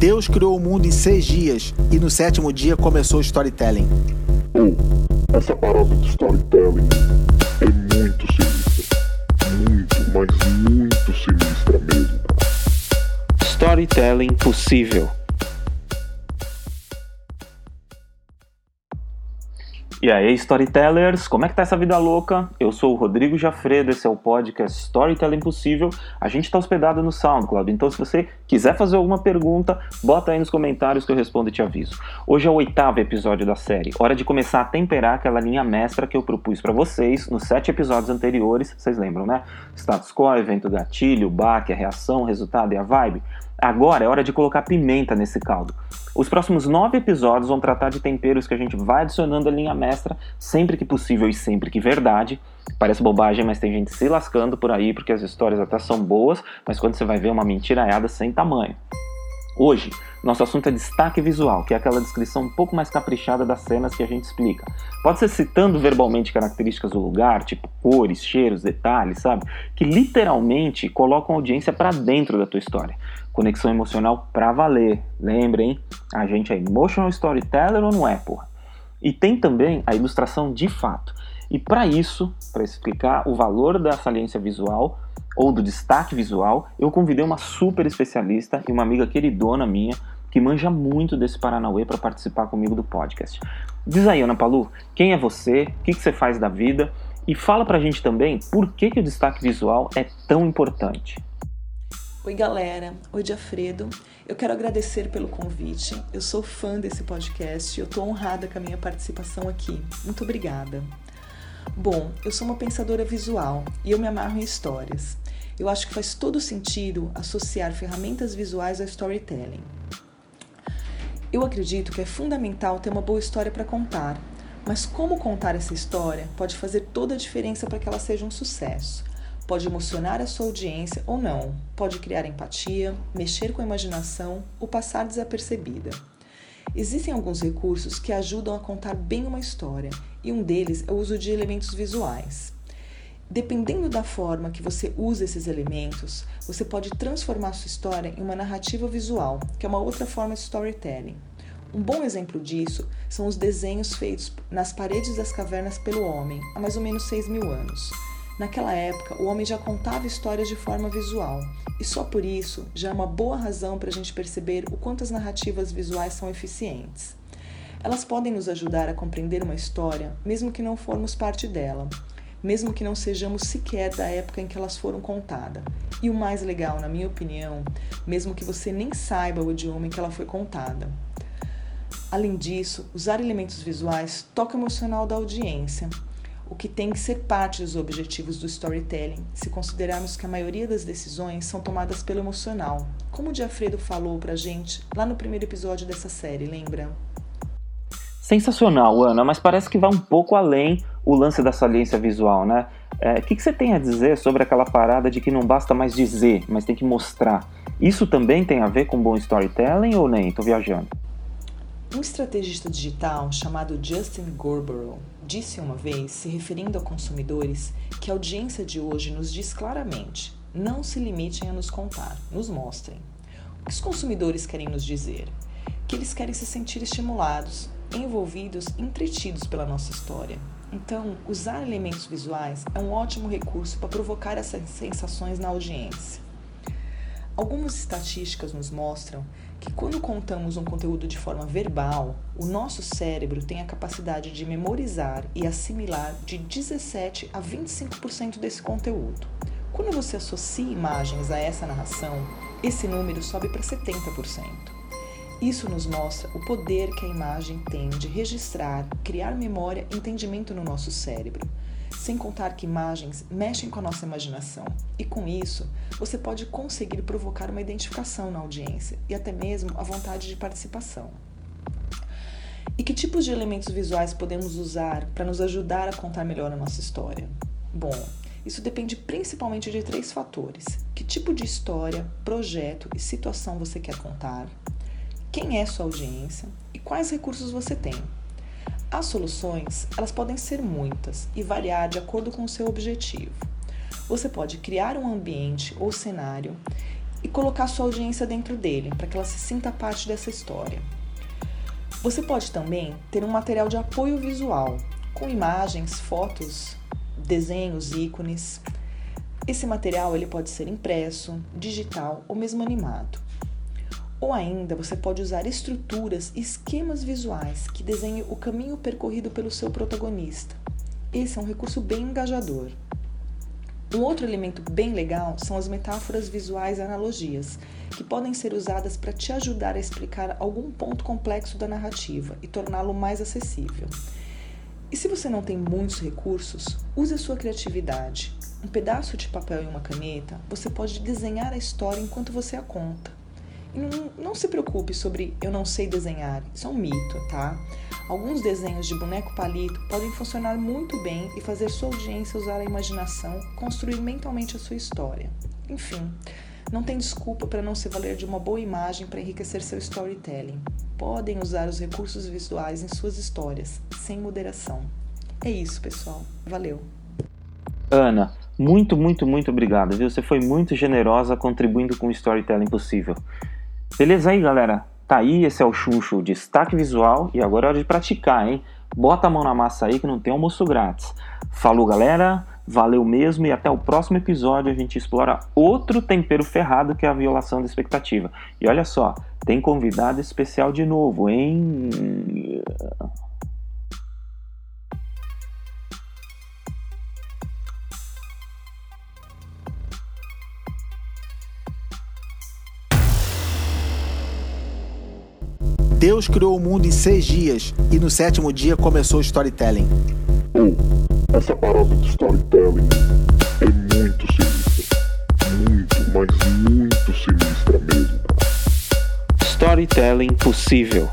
Deus criou o mundo em seis dias e no sétimo dia começou o storytelling. Oh, essa parada de storytelling é muito sinistra. Muito, mas muito sinistra mesmo. Storytelling possível. E aí, storytellers, como é que tá essa vida louca? Eu sou o Rodrigo Jafredo, esse é o podcast Storytelling Possível. A gente tá hospedado no SoundCloud, então se você quiser fazer alguma pergunta, bota aí nos comentários que eu respondo e te aviso. Hoje é o oitavo episódio da série, hora de começar a temperar aquela linha mestra que eu propus para vocês nos sete episódios anteriores, vocês lembram, né? Status quo, evento gatilho, baque, a reação, resultado e a vibe. Agora é hora de colocar pimenta nesse caldo. Os próximos nove episódios vão tratar de temperos que a gente vai adicionando à linha mestra sempre que possível e sempre que verdade. Parece bobagem, mas tem gente se lascando por aí porque as histórias até são boas, mas quando você vai ver uma mentiraiada sem tamanho. Hoje, nosso assunto é destaque visual, que é aquela descrição um pouco mais caprichada das cenas que a gente explica. Pode ser citando verbalmente características do lugar, tipo cores, cheiros, detalhes, sabe? Que literalmente colocam a audiência para dentro da tua história. Conexão emocional pra valer. Lembrem, a gente é emotional storyteller ou não é, porra? E tem também a ilustração de fato. E para isso, para explicar o valor da saliência visual ou do destaque visual, eu convidei uma super especialista e uma amiga queridona minha que manja muito desse Paranauê para participar comigo do podcast. Diz aí, Ana Palu, quem é você? O que, que você faz da vida? E fala pra gente também por que, que o destaque visual é tão importante. Oi, galera. Oi, Diafredo. Eu quero agradecer pelo convite. Eu sou fã desse podcast e eu estou honrada com a minha participação aqui. Muito obrigada. Bom, eu sou uma pensadora visual e eu me amarro em histórias. Eu acho que faz todo sentido associar ferramentas visuais ao storytelling. Eu acredito que é fundamental ter uma boa história para contar, mas como contar essa história pode fazer toda a diferença para que ela seja um sucesso. Pode emocionar a sua audiência ou não, pode criar empatia, mexer com a imaginação ou passar desapercebida. Existem alguns recursos que ajudam a contar bem uma história, e um deles é o uso de elementos visuais. Dependendo da forma que você usa esses elementos, você pode transformar sua história em uma narrativa visual, que é uma outra forma de storytelling. Um bom exemplo disso são os desenhos feitos nas paredes das cavernas pelo homem há mais ou menos 6 mil anos. Naquela época, o homem já contava histórias de forma visual, e só por isso já é uma boa razão para a gente perceber o quanto as narrativas visuais são eficientes. Elas podem nos ajudar a compreender uma história, mesmo que não formos parte dela, mesmo que não sejamos sequer da época em que elas foram contadas. E o mais legal, na minha opinião, mesmo que você nem saiba o idioma em que ela foi contada. Além disso, usar elementos visuais toca emocional da audiência o que tem que ser parte dos objetivos do storytelling, se considerarmos que a maioria das decisões são tomadas pelo emocional, como o Diafredo falou pra gente lá no primeiro episódio dessa série, lembra? Sensacional, Ana, mas parece que vai um pouco além o lance da saliência visual, né? O é, que, que você tem a dizer sobre aquela parada de que não basta mais dizer, mas tem que mostrar? Isso também tem a ver com bom storytelling ou nem? Tô viajando. Um estrategista digital chamado Justin Gorborough disse uma vez, se referindo a consumidores, que a audiência de hoje nos diz claramente: não se limitem a nos contar, nos mostrem. O que os consumidores querem nos dizer? Que eles querem se sentir estimulados, envolvidos, entretidos pela nossa história. Então, usar elementos visuais é um ótimo recurso para provocar essas sensações na audiência. Algumas estatísticas nos mostram que quando contamos um conteúdo de forma verbal, o nosso cérebro tem a capacidade de memorizar e assimilar de 17 a 25% desse conteúdo. Quando você associa imagens a essa narração, esse número sobe para 70%. Isso nos mostra o poder que a imagem tem de registrar, criar memória e entendimento no nosso cérebro sem contar que imagens mexem com a nossa imaginação. E com isso, você pode conseguir provocar uma identificação na audiência e até mesmo a vontade de participação. E que tipos de elementos visuais podemos usar para nos ajudar a contar melhor a nossa história? Bom, isso depende principalmente de três fatores: que tipo de história, projeto e situação você quer contar, quem é sua audiência e quais recursos você tem. As soluções, elas podem ser muitas e variar de acordo com o seu objetivo. Você pode criar um ambiente ou cenário e colocar sua audiência dentro dele, para que ela se sinta parte dessa história. Você pode também ter um material de apoio visual, com imagens, fotos, desenhos, ícones. Esse material ele pode ser impresso, digital ou mesmo animado. Ou ainda você pode usar estruturas e esquemas visuais que desenhem o caminho percorrido pelo seu protagonista. Esse é um recurso bem engajador. Um outro elemento bem legal são as metáforas visuais e analogias, que podem ser usadas para te ajudar a explicar algum ponto complexo da narrativa e torná-lo mais acessível. E se você não tem muitos recursos, use a sua criatividade. Um pedaço de papel e uma caneta, você pode desenhar a história enquanto você a conta. Não, não se preocupe sobre eu não sei desenhar, isso é um mito, tá? Alguns desenhos de boneco palito podem funcionar muito bem e fazer sua audiência usar a imaginação, construir mentalmente a sua história. Enfim, não tem desculpa para não se valer de uma boa imagem para enriquecer seu storytelling. Podem usar os recursos visuais em suas histórias, sem moderação. É isso, pessoal. Valeu. Ana, muito, muito, muito obrigado? Você foi muito generosa contribuindo com o storytelling possível. Beleza aí, galera? Tá aí, esse é o Xuxo, destaque visual e agora é hora de praticar, hein? Bota a mão na massa aí que não tem almoço grátis. Falou, galera. Valeu mesmo e até o próximo episódio a gente explora outro tempero ferrado que é a violação da expectativa. E olha só, tem convidado especial de novo, hein? Deus criou o mundo em seis dias e no sétimo dia começou o storytelling. Oh, essa parada de storytelling é muito sinistra. Muito, mas muito sinistra mesmo. Storytelling possível.